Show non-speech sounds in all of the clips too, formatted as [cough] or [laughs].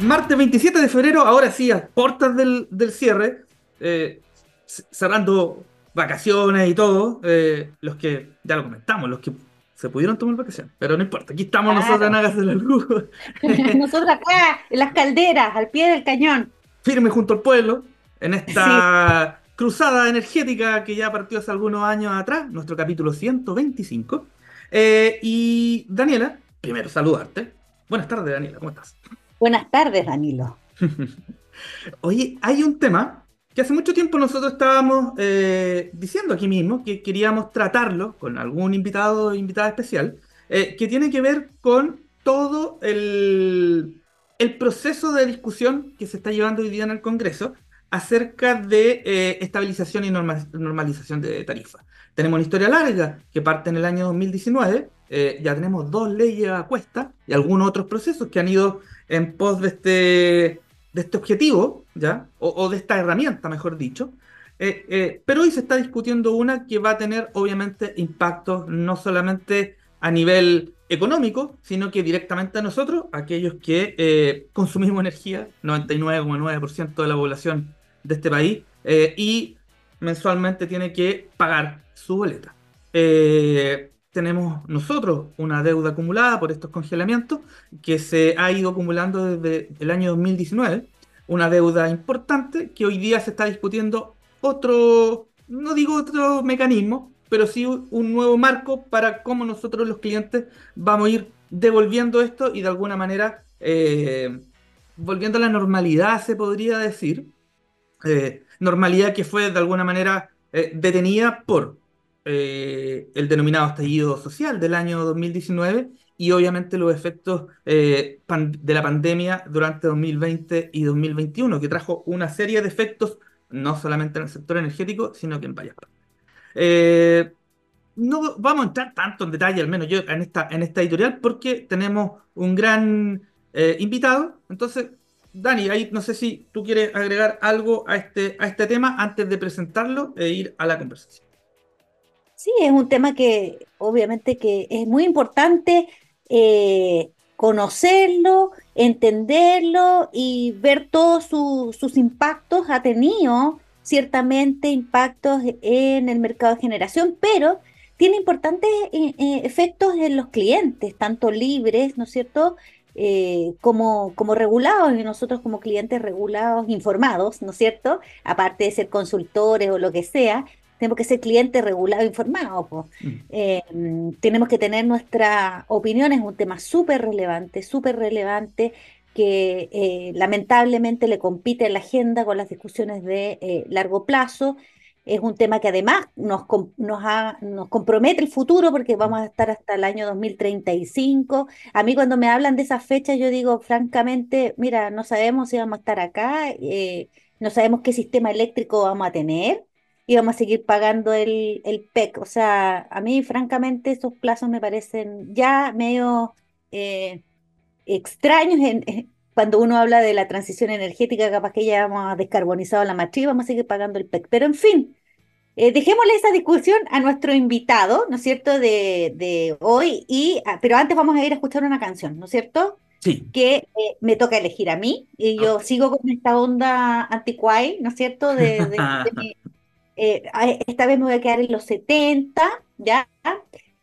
martes 27 de febrero, ahora sí, a puertas del, cierre, eh, cerrando vacaciones y todo, eh, los que, ya lo comentamos, los que se pudieron tomar vacaciones, pero no importa, aquí estamos nosotros en Hagas de la Luz. [laughs] nosotros acá, en las calderas, al pie del cañón. Firme junto al pueblo, en esta cruzada energética que ya partió hace algunos años atrás, nuestro capítulo 125. Eh, y Daniela, primero saludarte. Buenas tardes, Daniela, ¿cómo estás? Buenas tardes, Danilo. [laughs] Oye, hay un tema que hace mucho tiempo nosotros estábamos eh, diciendo aquí mismo que queríamos tratarlo con algún invitado o invitada especial, eh, que tiene que ver con todo el, proceso de discusión que se está llevando hoy día en el Congreso acerca de eh, estabilización y normalización de tarifas. Tenemos una historia larga que parte en el año 2019, ya tenemos dos leyes a cuesta y algunos otros procesos que han ido en pos de este, este objetivo, ¿ya? O, de esta herramienta, mejor dicho. Eh, eh, pero hoy se está discutiendo una que va a tener, obviamente, impactos no solamente a nivel económico, sino que directamente a nosotros, aquellos que eh, consumimos energía, 99,9% de la población de este país, y mensualmente tiene que pagar su boleta tenemos nosotros una deuda acumulada por estos congelamientos que se ha ido acumulando desde el año 2019, una deuda importante que hoy día se está discutiendo otro, no digo otro mecanismo, pero sí un nuevo marco para cómo nosotros los clientes vamos a ir devolviendo esto y de alguna manera eh, volviendo a la normalidad, se podría decir. Eh, normalidad que fue de alguna manera eh, detenida por eh, el denominado estallido social del año 2019 y obviamente los efectos eh, de la pandemia durante 2020 y 2021, que trajo una serie de efectos no solamente en el sector energético, sino que en varias partes. Eh, no vamos a entrar tanto en detalle, al menos yo, en esta, en esta editorial, porque tenemos un gran invitado. Entonces, Dani, ahí no sé si tú quieres agregar algo a este, a este tema antes de presentarlo e ir a la conversación. Sí, es un tema que obviamente que es muy importante eh, conocerlo, entenderlo y ver todos sus impactos. Ha tenido ciertamente impactos en el mercado de generación, pero tiene importantes eh, eh, efectos en los clientes, tanto libres, ¿no es cierto?, como, como regulados, y nosotros como clientes regulados, informados, ¿no es cierto?, aparte de ser consultores o lo que sea, tenemos que ser clientes regulados, informados. Mm. Eh, tenemos que tener nuestra opinión, es un tema súper relevante, súper relevante que eh, lamentablemente le compite en la agenda con las discusiones de eh, largo plazo. Es un tema que además nos, nos, nos, compromete el futuro porque vamos a estar hasta el año 2035. A mí cuando me hablan de esa fecha yo digo francamente, mira, no sabemos si vamos a estar acá, no sabemos qué sistema eléctrico vamos a tener íbamos a seguir pagando el, el PEC. O sea, a mí francamente esos plazos me parecen ya medio eh, extraños en, cuando uno habla de la transición energética, capaz que ya hemos descarbonizado la matriz, vamos a seguir pagando el PEC. Pero en fin, eh, dejémosle esa discusión a nuestro invitado, ¿no es cierto?, de, de hoy, y, ah, pero antes vamos a ir a escuchar una canción, ¿no es cierto? Sí. Que eh, me toca elegir a mí, y yo sigo con esta onda anticuay, ¿no es cierto?, de, de [laughs] mi, eh, esta vez me voy a quedar en los 70, ¿ya?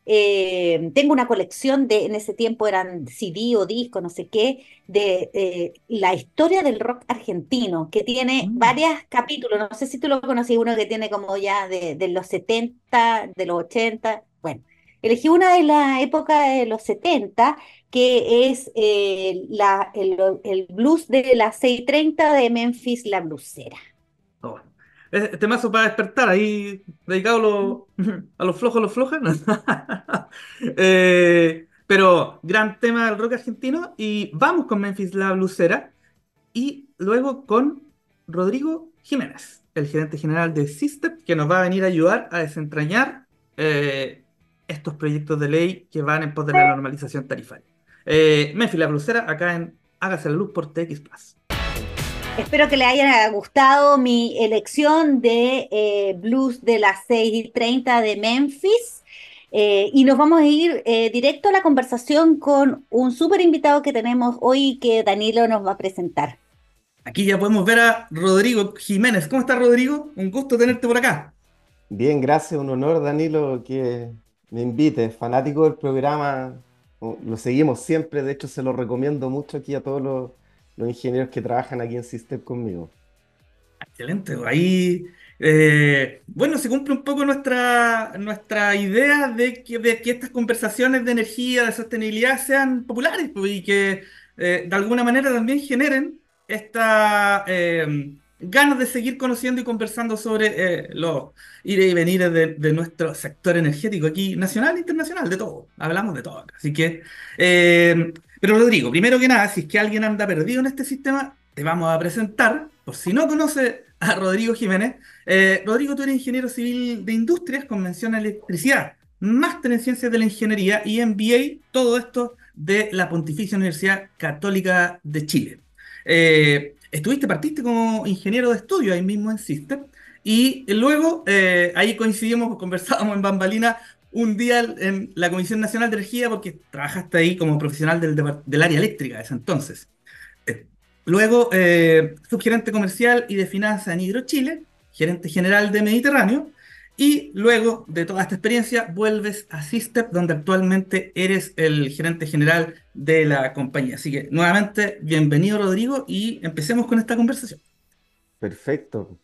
Eh, tengo una colección de, en ese tiempo eran CD o disco, no sé qué, de eh, la historia del rock argentino, que tiene mm. varios capítulos, no sé si tú lo conocí, uno que tiene como ya de, los 70, de los 80, bueno, elegí una de la época de los 70, que es la, el, el, blues de las 630 de Memphis, la blusera. Oh. Este mazo para despertar, ahí dedicado a [laughs] los, flojos, a los flojas. [laughs] Eh, pero gran tema del rock argentino. Y vamos con Memphis la blusera. Y luego con Rodrigo Jiménez, el gerente general de System, que nos va a venir a ayudar a desentrañar eh, estos proyectos de ley que van en pos de la normalización tarifaria. Eh, Memphis la blusera, acá en Hágase la Luz por TX Plus. Espero que le haya gustado mi elección de eh, blues de las 6 y 30 de Memphis. Eh, y nos vamos a ir eh, directo a la conversación con un súper invitado que tenemos hoy que Danilo nos va a presentar. Aquí ya podemos ver a Rodrigo Jiménez. ¿Cómo estás, Rodrigo? Un gusto tenerte por acá. Bien, gracias. Un honor, Danilo, que me invites. Fanático del programa. Lo seguimos siempre. De hecho, se lo recomiendo mucho aquí a todos los, ingenieros que trabajan aquí en System conmigo. Excelente. Ahí eh, bueno, se cumple un poco nuestra, nuestra idea de que, de que estas conversaciones de energía, de sostenibilidad sean populares pues, y que eh, de alguna manera también generen esta eh, ganas de seguir conociendo y conversando sobre los ir y venir de, nuestro sector energético aquí, nacional e internacional, de todo. Hablamos de todo Así que, pero Rodrigo, primero que nada, si es que alguien anda perdido en este sistema, te vamos a presentar, por si no conoce a Rodrigo Jiménez. Eh, Rodrigo, tú eres ingeniero civil de industrias con mención a electricidad, máster en ciencias de la ingeniería y MBA, todo esto de la Pontificia Universidad Católica de Chile. Eh, estuviste, partiste como ingeniero de estudio ahí mismo en System y luego eh, ahí coincidimos, conversábamos en Bambalina un día en la Comisión Nacional de Energía porque trabajaste ahí como profesional del, del área eléctrica de ese entonces. Luego, eh, subgerente comercial y de finanzas en Hidrochile, gerente general de Mediterráneo, y luego de toda esta experiencia vuelves a Sistep, donde actualmente eres el gerente general de la compañía. Así que nuevamente, bienvenido Rodrigo y empecemos con esta conversación. Perfecto.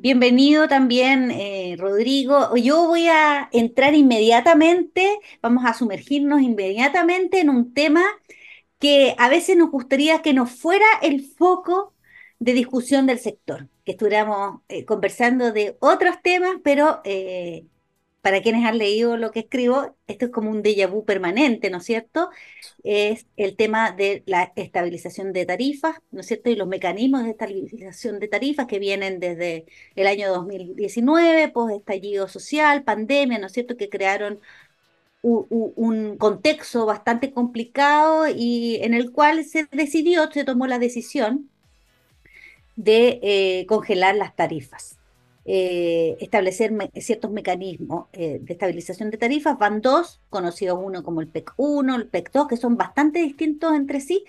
Bienvenido también, eh, Rodrigo. Yo voy a entrar inmediatamente, vamos a sumergirnos inmediatamente en un tema que a veces nos gustaría que nos fuera el foco de discusión del sector, que estuviéramos eh, conversando de otros temas, pero eh, para quienes han leído lo que escribo, esto es como un déjà vu permanente, ¿no es cierto? Es el tema de la estabilización de tarifas, ¿no es cierto? Y los mecanismos de estabilización de tarifas que vienen desde el año 2019, post estallido social, pandemia, ¿no es cierto? Que crearon un contexto bastante complicado y en el cual se decidió, se tomó la decisión de eh, congelar las tarifas, eh, establecer ciertos mecanismos eh, de estabilización de tarifas. Van dos, conocidos uno como el PEC 1, el PEC 2, que son bastante distintos entre sí,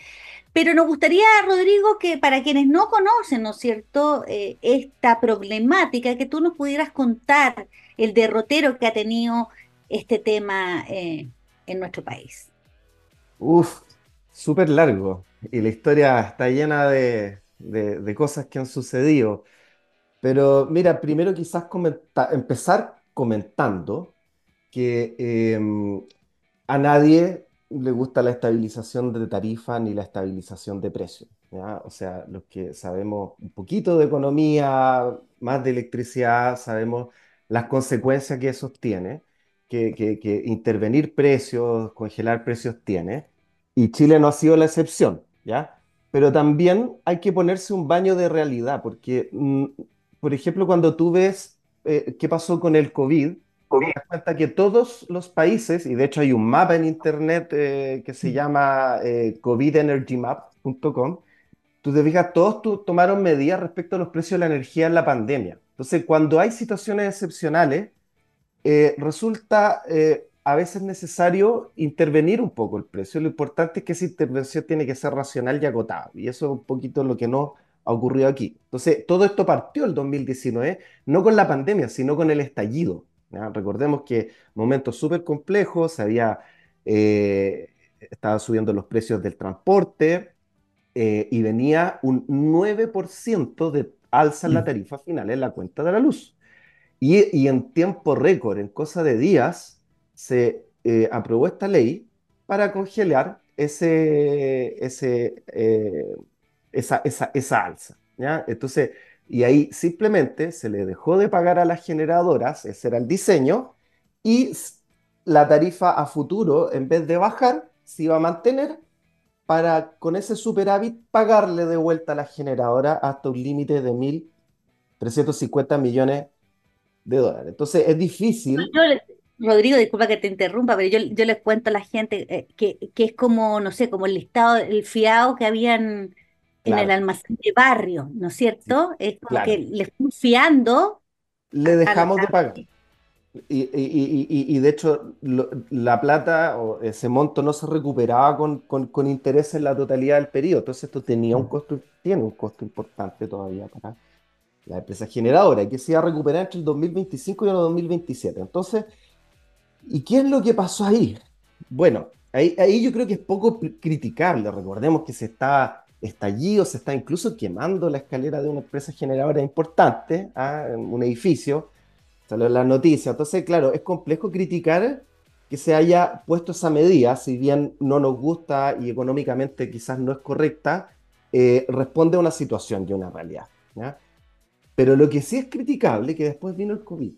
pero nos gustaría, Rodrigo, que para quienes no conocen, ¿no cierto?, esta problemática, que tú nos pudieras contar el derrotero que ha tenido este tema eh, en nuestro país? Uf, súper largo. Y la historia está llena de, cosas que han sucedido. Pero mira, primero quizás empezar comentando que em, a nadie le gusta la estabilización de tarifa ni la estabilización de precios. O sea, los que sabemos un poquito de economía, más de electricidad, sabemos las consecuencias que eso tiene que, intervenir precios, congelar precios tiene, y Chile no ha sido la excepción, ¿ya? Pero también hay que ponerse un baño de realidad, porque, mm, por ejemplo, cuando tú ves eh, qué pasó con el COVID, te das cuenta que todos los países, y de hecho hay un mapa en internet eh, que se llama eh, covidenergymap.com, tú te fijas, todos tomaron medidas respecto a los precios de la energía en la pandemia. Entonces, cuando hay situaciones excepcionales, eh, resulta eh, a veces necesario intervenir un poco el precio. Lo importante es que esa intervención tiene que ser racional y agotada. Y eso es un poquito lo que no ha ocurrido aquí. Entonces, todo esto partió el 2019, no con la pandemia, sino con el estallido. Recordemos que momentos súper complejos, se había, eh, estaba subiendo los precios del transporte y venía un 9% de alza en la mm. tarifa final en la cuenta de la luz. Y, en tiempo récord, en cosa de días, se eh, aprobó esta ley para congelar ese, ese, eh, esa, esa, esa, alza. ¿ya? Entonces, y ahí simplemente se le dejó de pagar a las generadoras, ese era el diseño, y la tarifa a futuro, en vez de bajar, se iba a mantener para con ese superávit pagarle de vuelta a la generadora hasta un límite de 1.350 millones de dólares. Entonces es difícil. Rodrigo, disculpa que te interrumpa, pero yo, yo les cuento a la gente eh, que, que, es como, no sé, como el listado, el fiado que habían en el almacén de barrio, ¿no es cierto? es como que le fui fiando. Le dejamos de pagar. Y, de hecho, la plata o ese monto no se recuperaba con, con, interés en la totalidad del periodo. Entonces, esto tenía un costo, tiene un costo importante todavía para la empresa generadora, que se iba a recuperar entre el 2025 y el 2027. Entonces, ¿y qué es lo que pasó ahí? Bueno, ahí, ahí yo creo que es poco criticable. Recordemos que se está estallido, se está incluso quemando la escalera de una empresa generadora importante, ¿ah? un edificio salió en las noticias. Entonces, claro, es complejo criticar que se haya puesto esa medida, si bien no nos gusta y económicamente quizás no es correcta, eh, responde a una situación y una realidad. Pero lo que sí es criticable que después vino el COVID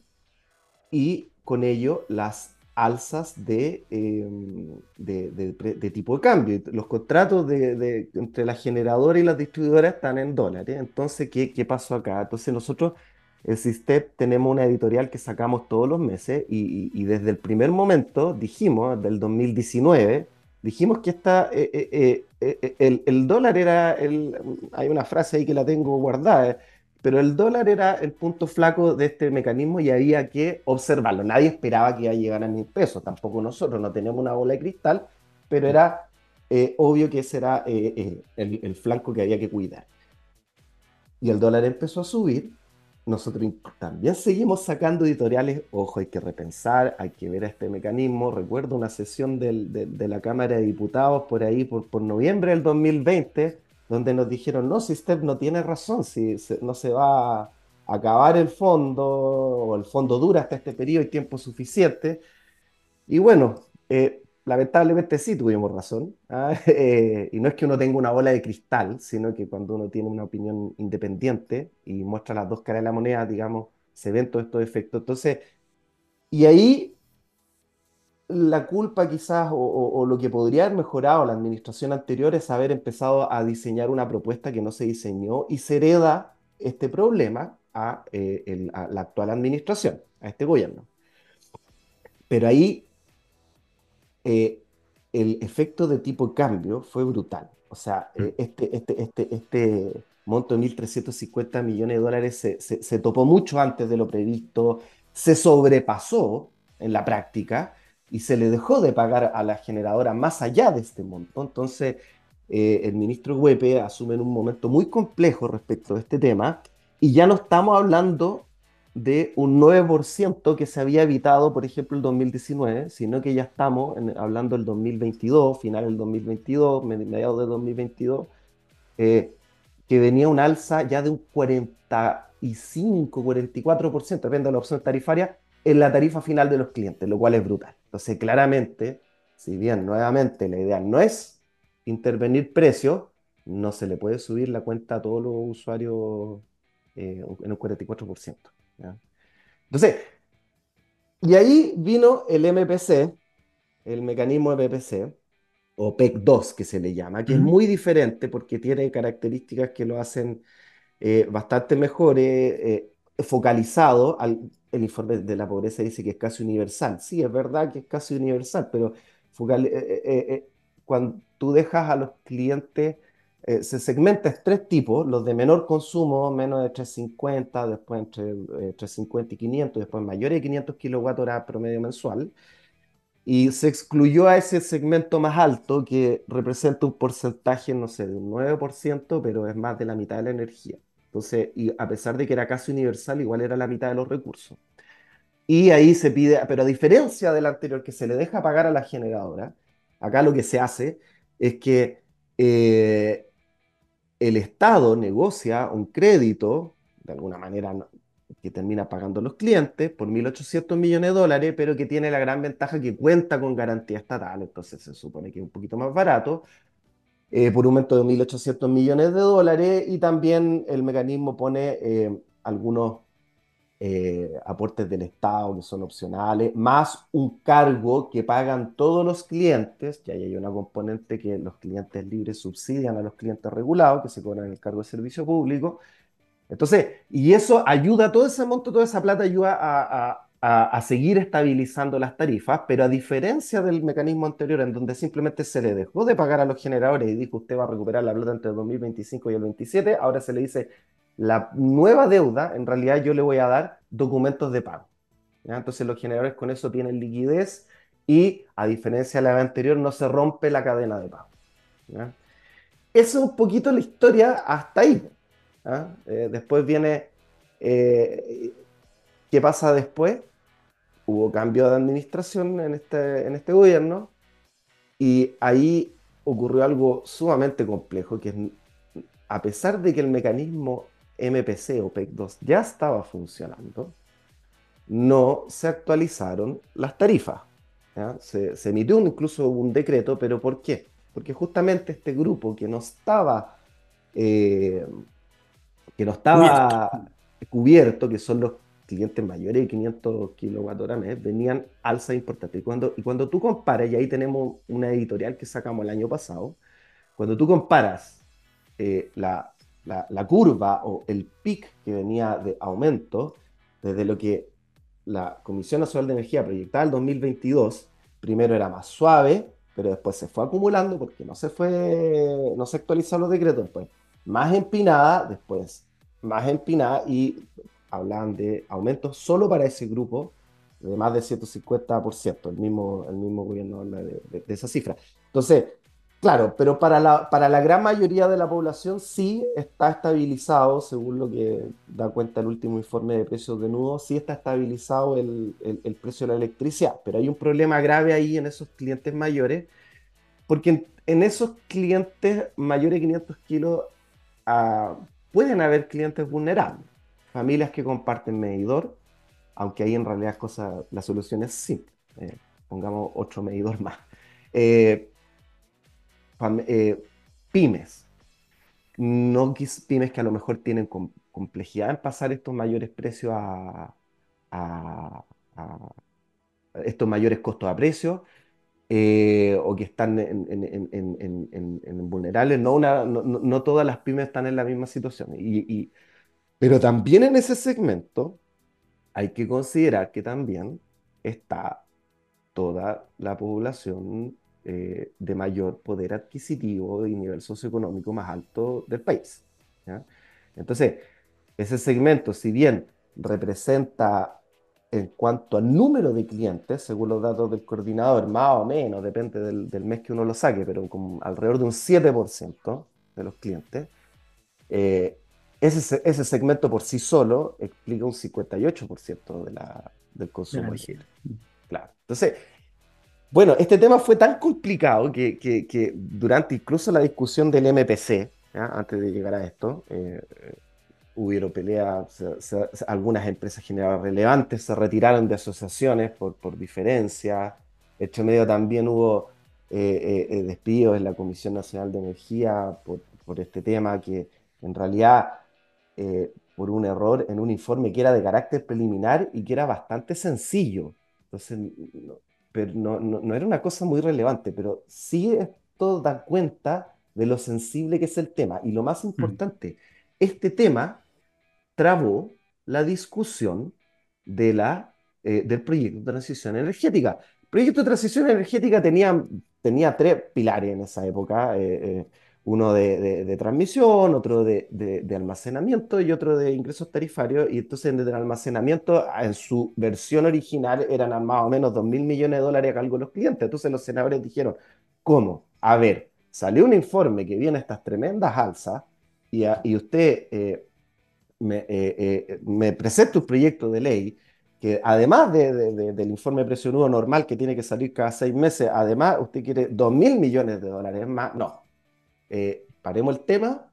y con ello las alzas de, em, de, tipo de cambio. Los contratos de, entre la generadora y las distribuidoras están en dólares. Entonces, ¿qué, qué pasó acá? Entonces nosotros el SISTEP tenemos una editorial que sacamos todos los meses y, desde el primer momento dijimos, del 2019, dijimos que esta, eh, eh, eh, el, dólar era, el, hay una frase ahí que la tengo guardada, pero el dólar era el punto flaco de este mecanismo y había que observarlo. Nadie esperaba que iba a llegar a mil pesos, tampoco nosotros, no tenemos una bola de cristal, pero era obvio que ese era el, el flanco que había que cuidar. Y el dólar empezó a subir nosotros también seguimos sacando editoriales, ojo, hay que repensar, hay que ver este mecanismo. Recuerdo una sesión de, la Cámara de Diputados por ahí, por, por, noviembre del 2020, donde nos dijeron, no, si usted no tiene razón, si no se va a acabar el fondo, o el fondo dura hasta este periodo y tiempo suficiente. Y bueno, eh, lamentablemente sí tuvimos razón. ¿ah? [laughs] Eh, y no es que uno tenga una bola de cristal, sino que cuando uno tiene una opinión independiente y muestra las dos caras de la moneda, digamos, se ven todos estos efectos. Entonces, y ahí la culpa quizás o, lo que podría haber mejorado la administración anterior es haber empezado a diseñar una propuesta que no se diseñó y se hereda este problema a, eh, a la actual administración, a este gobierno. Pero ahí eh, el efecto de tipo de cambio fue brutal. O sea, mm. eh, este, este, este, este monto de 1.350 millones de dólares se, se, topó mucho antes de lo previsto, se sobrepasó en la práctica y se le dejó de pagar a la generadora más allá de este monto. Entonces, eh, el ministro Huepe asume en un momento muy complejo respecto a este tema y ya no estamos hablando de un 9% que se había evitado, por ejemplo, el 2019, sino que ya estamos hablando del 2022, final del 2022, mediados del 2022, eh, que venía un alza ya de un 45, 44%, depende de la opción tarifaria, en la tarifa final de los clientes, lo cual es brutal. Entonces, claramente, si bien nuevamente la idea no es intervenir precios, no se le puede subir la cuenta a todos los usuarios eh, en un 44%. Entonces, y ahí vino el MPC, el mecanismo PPC, o PEC 2 que se le llama, que es muy diferente porque tiene características que lo hacen eh, bastante mejores, eh, focalizado. Al, el informe de la pobreza dice que es casi universal. Sí, es verdad que es casi universal, pero eh, cuando tú dejas a los clientes eh, se segmenta en tres tipos, los de menor consumo, menos de 350, después entre 350 eh, y 500, después mayores de 500 kWh promedio mensual. Y se excluyó a ese segmento más alto que representa un porcentaje, no sé, de un 9%, pero es más de la mitad de la energía. Entonces, y a pesar de que era casi universal, igual era la mitad de los recursos. Y ahí se pide, pero a diferencia del anterior que se le deja pagar a la generadora, acá lo que se hace es que eh, el Estado negocia un crédito, de alguna manera que termina pagando los clientes, por 1.800 millones de dólares, pero que tiene la gran ventaja que cuenta con garantía estatal, entonces se supone que es un poquito más barato, eh, por un monto de 1.800 millones de dólares, y también el mecanismo pone eh, algunos eh, aportes del Estado que son opcionales, más un cargo que pagan todos los clientes, que ahí hay una componente que los clientes libres subsidian a los clientes regulados, que se cobran el cargo de servicio público. Entonces, y eso ayuda, todo ese monto, toda esa plata ayuda a, seguir estabilizando las tarifas, pero a diferencia del mecanismo anterior, en donde simplemente se le dejó de pagar a los generadores y dijo usted va a recuperar la plata entre el 2025 y el 27, ahora se le dice la nueva deuda, en realidad yo le voy a dar documentos de pago. Entonces los generadores con eso tienen liquidez y a diferencia de la anterior no se rompe la cadena de pago. Esa es un poquito la historia hasta ahí. Eh, después viene, eh, ¿qué pasa después? Hubo cambio de administración en este, en este gobierno y ahí ocurrió algo sumamente complejo, que es, a pesar de que el mecanismo MPC o PEC 2 ya estaba funcionando, no se actualizaron las tarifas. Se, emitió incluso un decreto, pero ¿por qué? Porque justamente este grupo que no estaba, eh, que no estaba cubierto. que son los clientes mayores de 500 kWh mes, venían alza importante. Y cuando, y cuando tú comparas, y ahí tenemos una editorial que sacamos el año pasado, cuando tú comparas eh, la, la, curva o el pic que venía de aumento, desde lo que la Comisión Nacional de Energía proyectaba el 2022, primero era más suave, pero después se fue acumulando porque no se fue, no se actualizaron los decretos, después más empinada, después más empinada y hablaban de aumentos solo para ese grupo de más de 150%, el mismo, el mismo gobierno habla de, de esa cifra. Entonces, Claro, pero para la, para la gran mayoría de la población sí está estabilizado, según lo que da cuenta el último informe de precios de nudo, sí está estabilizado el, precio de la electricidad, pero hay un problema grave ahí en esos clientes mayores, porque en, esos clientes mayores de 500 kilos ah, pueden haber clientes vulnerables, familias que comparten medidor, aunque ahí en realidad cosa, la solución es simple, eh, pongamos otro medidor más. Eh, eh, pymes, no pymes que a lo mejor tienen complejidad en pasar estos mayores precios a, estos mayores costos a precio, eh, o que están vulnerables. No, todas las pymes están en la misma situación. Y, pero también en ese segmento hay que considerar que también está toda la población eh, de mayor poder adquisitivo y nivel socioeconómico más alto del país. Entonces, ese segmento, si bien representa en cuanto al número de clientes, según los datos del coordinador, más o menos, depende del, mes que uno lo saque, pero alrededor de un 7% de los clientes, eh, ese, ese, segmento por sí solo explica un 58% de la, del consumo. Claro. Entonces, bueno, este tema fue tan complicado que, durante incluso la discusión del MPC, antes de llegar a esto, eh, hubieron peleas, algunas empresas generales relevantes se retiraron de asociaciones por, por diferencia. Hecho medio también hubo eh, eh, despidos en la Comisión Nacional de Energía por, por este tema, que en realidad por un error en un informe que era de carácter preliminar y que era bastante sencillo. Entonces, pero no, no, era una cosa muy relevante, pero sí esto da cuenta de lo sensible que es el tema. Y lo más mm. importante, este tema trabó la discusión de la, eh, del proyecto de transición energética. El proyecto de transición energética tenía, tenía tres pilares en esa época. Eh, eh, uno de, transmisión, otro de, almacenamiento y otro de ingresos tarifarios. Y entonces desde el almacenamiento, en su versión original, eran más o menos 2 mil millones de dólares a cargo de los clientes. Entonces los senadores dijeron, ¿cómo? A ver, salió un informe que viene estas tremendas alzas y, y usted eh, me, eh, eh, me, presenta un proyecto de ley que además del informe de precio nudo normal que tiene que salir cada seis meses, además usted quiere 2 mil millones de dólares más. No, eh, paremos el tema,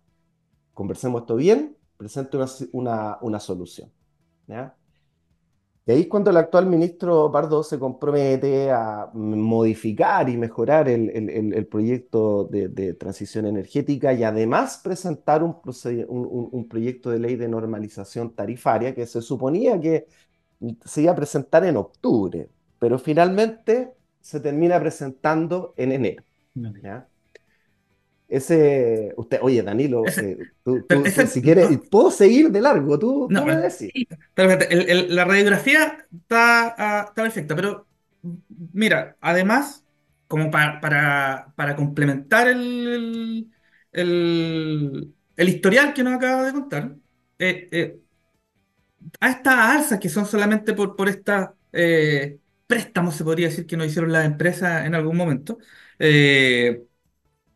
conversemos esto bien, presente una, solución. Y ahí es cuando el actual ministro Pardo se compromete a modificar y mejorar el, proyecto de, transición energética y además presentar un, un, proyecto de ley de normalización tarifaria que se suponía que se iba a presentar en octubre, pero finalmente se termina presentando en enero. ¿ya? Ese, usted, oye, Danilo, eh, tú, si quieres, puedo seguir de largo, tú, no, me decís. la radiografía está, ah, está, perfecta, pero mira, además, como para, para, complementar el, el, historial que nos acaba de contar, eh, eh, a estas alzas que son solamente por, por esta eh, préstamos, se podría decir, que nos hicieron las empresas en algún momento, eh,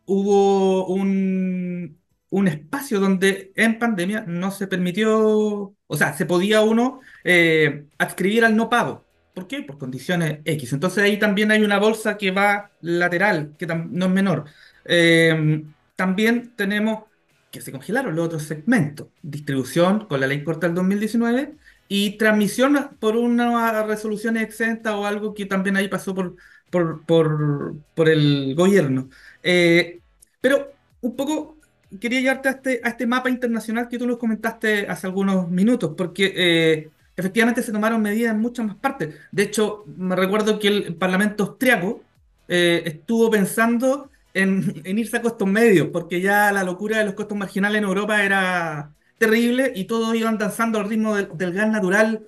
hubo un, un espacio donde en pandemia no se permitió, o sea, se podía uno eh, adscribir al no pago. ¿Por qué? Por condiciones X. Entonces ahí también hay una bolsa que va lateral, que no es menor. Eh, también tenemos que se congelaron los otros segmentos. Distribución con la ley corta del 2019 y transmisión por una resolución exenta o algo que también ahí pasó por, por, por, por el gobierno. Eh, pero un poco quería llevarte a este, a este mapa internacional que tú nos comentaste hace algunos minutos, porque eh, efectivamente se tomaron medidas en muchas más partes. De hecho, me recuerdo que el Parlamento austriaco eh, estuvo pensando en, [laughs] en, irse a costos medios, porque ya la locura de los costos marginales en Europa era terrible y todos iban danzando al ritmo del, gas natural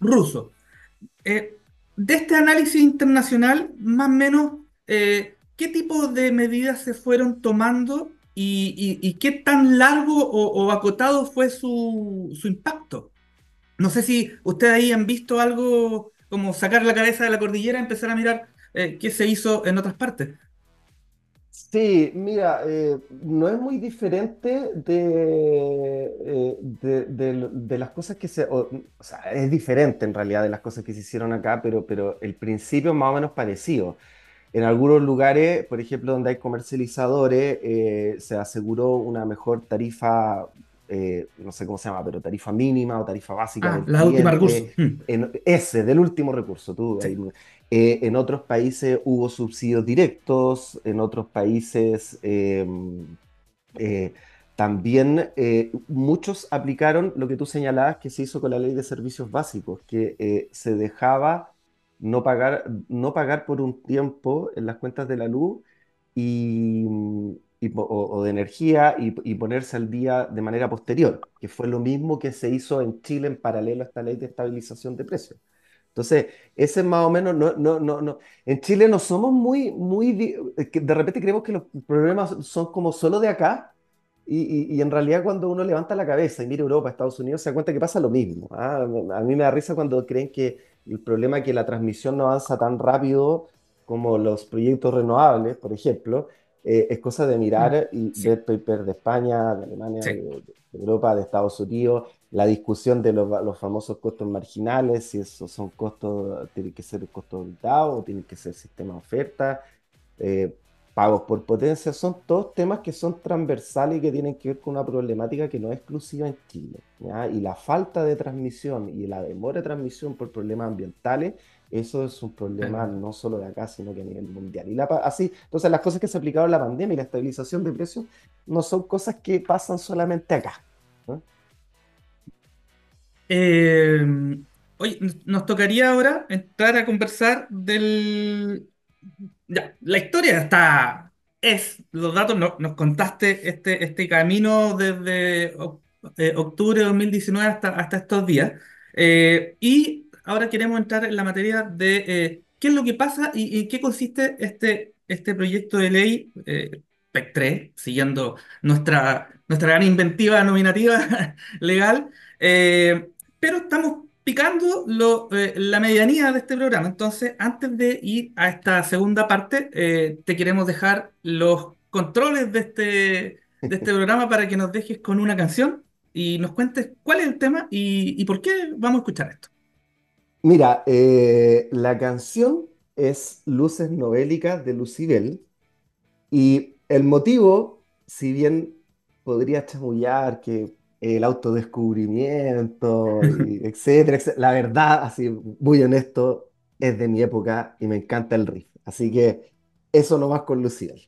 ruso. De este análisis internacional, más o menos, ¿qué tipo de medidas se fueron tomando y, qué tan largo o, acotado fue su, impacto? No sé si ustedes ahí han visto algo como sacar la cabeza de la cordillera y empezar a mirar eh, qué se hizo en otras partes. Sí, mira, eh, no es muy diferente de, eh, las cosas que se... O, sea, es diferente en realidad de las cosas que se hicieron acá, pero, pero el principio es más o menos parecido. En algunos lugares, por ejemplo, donde hay comercializadores, eh, se aseguró una mejor tarifa, eh, no sé cómo se llama, pero tarifa mínima o tarifa básica. Ah, del la última recurso. En, ese, del último recurso. Tú, sí. ahí, eh, en otros países hubo subsidios directos, en otros países eh, también muchos aplicaron lo que tú señalabas que se hizo con la ley de servicios básicos, que se dejaba no pagar, no pagar por un tiempo en las cuentas de la luz y, o, de energía y, ponerse al día de manera posterior, que fue lo mismo que se hizo en Chile en paralelo a esta ley de estabilización de precios. Entonces, ese es más o menos, no, no, no, no. En Chile no somos muy, muy, de repente creemos que los problemas son como solo de acá, y, y, y en realidad cuando uno levanta la cabeza y mira Europa, Estados Unidos, se da cuenta que pasa lo mismo. ¿ah? A mí me da risa cuando creen que el problema es que la transmisión no avanza tan rápido como los proyectos renovables, por ejemplo, eh, es cosa de mirar y sí. ver papers de España, de Alemania, sí. de, de, Europa, de Estados Unidos, la discusión de los, los, famosos costos marginales, si esos son costos, tienen que ser costos auditados o tienen que ser sistema de oferta, eh, pagos por potencia, son todos temas que son transversales y que tienen que ver con una problemática que no es exclusiva en Chile. ¿ya? Y la falta de transmisión y la demora de transmisión por problemas ambientales eso es un problema no solo de acá, sino que a nivel mundial. Y la, así, entonces las cosas que se aplicaron la pandemia y la estabilización de precios no son cosas que pasan solamente acá. ¿no? Eh, oye, nos tocaría ahora entrar a conversar del... Ya, la historia está... Es, los datos no, nos contaste este, este camino desde eh, octubre de 2019 hasta, hasta estos días. Eh, y ahora queremos entrar en la materia de eh, qué es lo que pasa y en qué consiste este, este proyecto de ley eh, PEC 3, siguiendo nuestra, nuestra gran inventiva nominativa [laughs] legal, eh, pero estamos picando lo, eh, la medianía de este programa. Entonces, antes de ir a esta segunda parte, eh, te queremos dejar los controles de este, de este [laughs] programa para que nos dejes con una canción y nos cuentes cuál es el tema y, y por qué vamos a escuchar esto. Mira, eh, la canción es Luces Novélicas de Lucibel y el motivo, si bien podría chamullar que el autodescubrimiento, etcétera, etcétera, la verdad, así muy honesto, es de mi época y me encanta el riff. Así que eso nomás con Lucibel.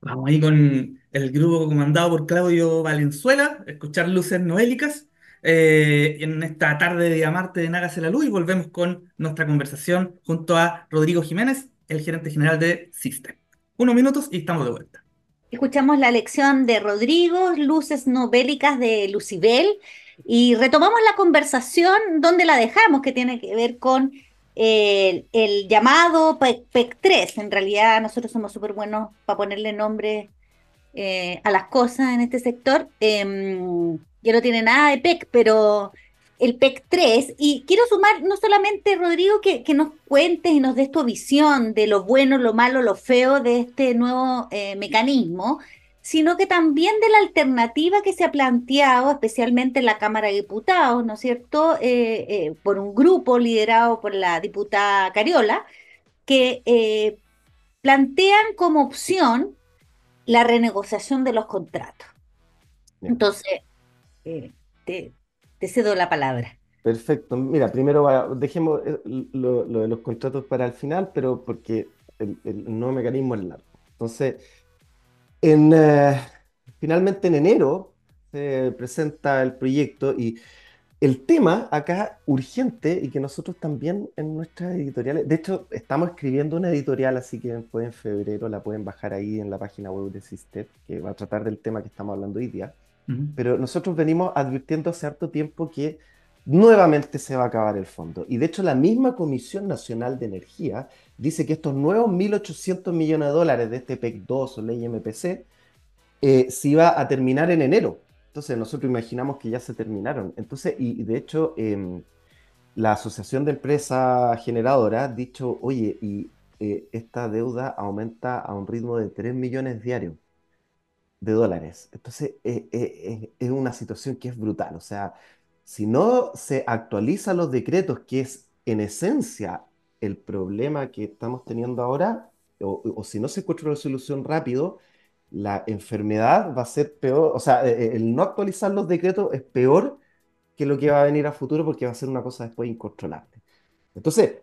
Vamos ahí con el grupo comandado por Claudio Valenzuela, escuchar Luces Novélicas eh, en esta tarde de Amarte de Nágase la Luz y volvemos con nuestra conversación junto a Rodrigo Jiménez, el gerente general de System. Unos minutos y estamos de vuelta. Escuchamos la lección de Rodrigo, Luces Novélicas de Lucibel, y retomamos la conversación donde la dejamos, que tiene que ver con el, el llamado PEC, PEC, 3. En realidad nosotros somos súper buenos para ponerle nombre eh, a las cosas en este sector. Eh, ya no tiene nada de PEC, pero el PEC 3 y quiero sumar no solamente, Rodrigo, que, que, nos cuentes y nos des tu visión de lo bueno, lo malo, lo feo de este nuevo eh, mecanismo, sino que también de la alternativa que se ha planteado, especialmente en la Cámara de Diputados, ¿no es cierto?, eh, eh, por un grupo liderado por la diputada Cariola, que plantean como opción la renegociación de los contratos. Entonces, te, te cedo la palabra. Perfecto. Mira, primero dejemos eh, lo, de los contratos para el final, pero porque el, nuevo mecanismo es largo. Entonces, en, eh, finalmente en enero se presenta el proyecto y el tema acá urgente y que nosotros también en nuestras editoriales, de hecho estamos escribiendo una editorial, así que en febrero la pueden bajar ahí en la página web de Sistep, que va a tratar del tema que estamos hablando hoy día. Pero nosotros venimos advirtiendo hace harto tiempo que nuevamente se va a acabar el fondo. Y de hecho la misma Comisión Nacional de Energía dice que estos nuevos 1.800 millones de dólares de este PEC 2 o ley MPC eh, se iba a terminar en enero. Entonces nosotros imaginamos que ya se terminaron. Entonces, y, de hecho em, la Asociación de Empresas Generadoras ha dicho, oye, y eh, esta deuda aumenta a un ritmo de 3 millones diarios de dólares. Entonces, eh, eh, es una situación que es brutal. O sea, si no se actualizan los decretos, que es en esencia el problema que estamos teniendo ahora, o, si no se encuentra una solución rápido, la enfermedad va a ser peor. O sea, eh, el no actualizar los decretos es peor que lo que va a venir a futuro porque va a ser una cosa después incontrolable. Entonces,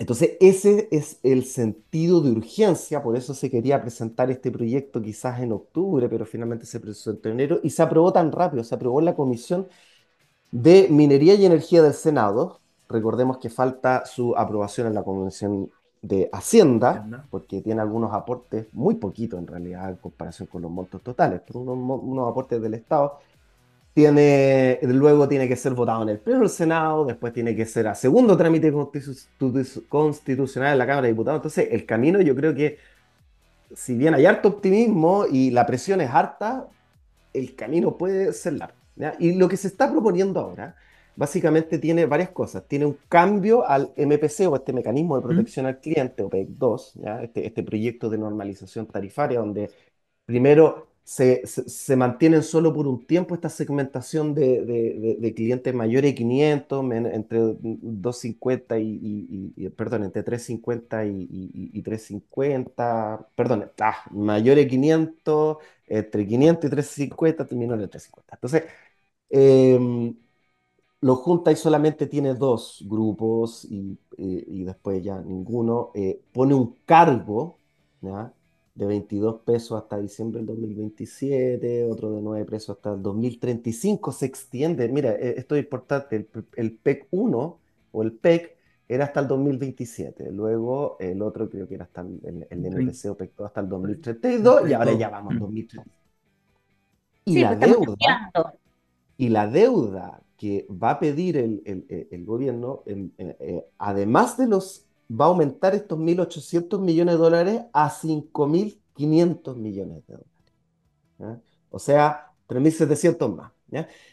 entonces, ese es el sentido de urgencia, por eso se quería presentar este proyecto quizás en octubre, pero finalmente se presentó en enero y se aprobó tan rápido, se aprobó en la Comisión de Minería y Energía del Senado. Recordemos que falta su aprobación en la Comisión de Hacienda, porque tiene algunos aportes, muy poquitos en realidad en comparación con los montos totales, pero unos, unos aportes del Estado tiene, luego tiene que ser votado en el Pleno del Senado, después tiene que ser a segundo trámite constitucional en la Cámara de Diputados. Entonces, el camino yo creo que, si bien hay harto optimismo y la presión es harta, el camino puede ser largo. Y lo que se está proponiendo ahora, básicamente tiene varias cosas. Tiene un cambio al MPC o este mecanismo de protección al cliente, o PEC 2, Este, este proyecto de normalización tarifaria, donde primero se, mantienen solo por un tiempo esta segmentación de, clientes mayores de 500, entre 250 y, y, perdón, entre 350 y, 350, perdón, ah, mayores de 500, entre 500 y 350, terminó en el 350. Entonces, em, lo junta y solamente tiene dos grupos y, eh, después ya ninguno, eh, pone un cargo, ¿ya? De 22 pesos hasta diciembre del 2027, otro de 9 pesos hasta el 2035, se extiende. Mira, e, esto es importante, el, PEC 1 o el PEC era hasta el 2027, luego el otro creo que era hasta el, el, NPC o PEC 2 hasta el 2032 y ahora ya vamos al 2030. Y la deuda, y la deuda que va a pedir el, gobierno, eh, además de los va a aumentar estos 1.800 millones de dólares a 5.500 millones de dólares. O sea, 3.700 más.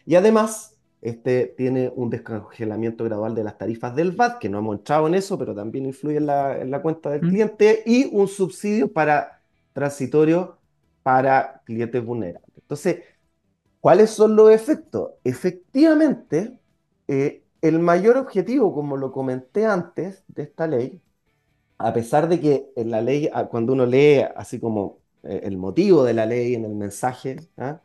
Y además, este tiene un descongelamiento gradual de las tarifas del VAT, que no hemos entrado en eso, pero también influye en la, cuenta del cliente, y un subsidio para transitorio para clientes vulnerables. Entonces, ¿cuáles son los efectos? Efectivamente, eh, el mayor objetivo, como lo comenté antes de esta ley, a pesar de que en la ley, ah, cuando uno lee así como eh, el motivo de la ley en el mensaje, ¿ah?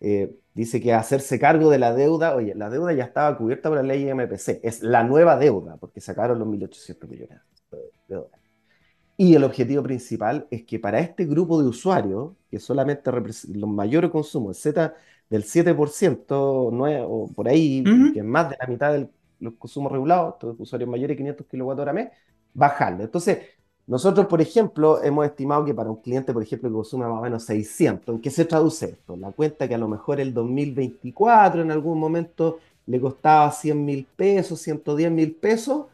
eh, dice que hacerse cargo de la deuda, oye, la deuda ya estaba cubierta por la ley MPC, es la nueva deuda, porque sacaron los 1.800 millones de dólares. Y el objetivo principal es que para este grupo de usuarios, que solamente los mayores consumos, Z del 7%, o por ahí, que es más de la mitad de los consumos regulados, estos usuarios mayores de 500 kWh mes, bajarle. Entonces, nosotros, por ejemplo, hemos estimado que para un cliente, por ejemplo, que consume más o menos 600, ¿en qué se traduce esto? La cuenta que a lo mejor el 2024 en algún momento le costaba 100 mil pesos, 110 mil pesos,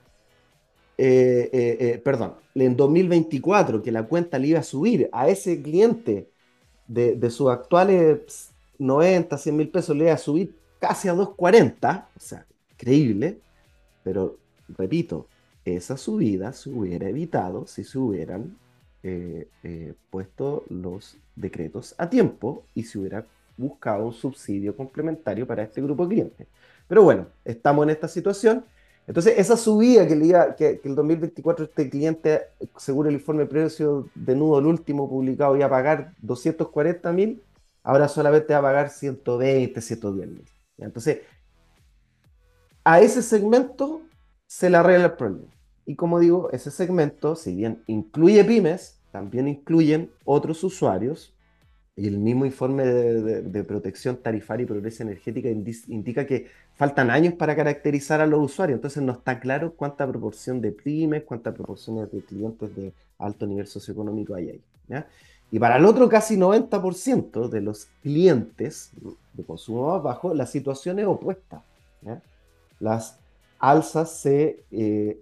eh, eh, eh, perdón, en 2024 que la cuenta le iba a subir a ese cliente de, de sus actuales 90, 100 mil pesos, le iba a subir casi a 240, o sea, increíble, pero repito, esa subida se hubiera evitado si se hubieran eh, eh, puesto los decretos a tiempo y se hubiera buscado un subsidio complementario para este grupo de clientes. Pero bueno, estamos en esta situación. Entonces, esa subida que, el, que, el 2024 este cliente, según el informe de precio de nudo, el último publicado, iba a pagar 240 mil, ahora solamente va a pagar 120, 110 mil. Entonces, a ese segmento se le arregla el problema. Y como digo, ese segmento, si bien incluye pymes, también incluyen otros usuarios y el mismo informe de, protección tarifaria y progreso energética indica que faltan años para caracterizar a los usuarios, entonces no está claro cuánta proporción de pymes, cuánta proporción de clientes de alto nivel socioeconómico hay ahí. Y para el otro casi 90% de los clientes de consumo más bajo, la situación es opuesta. Las alzas se eh,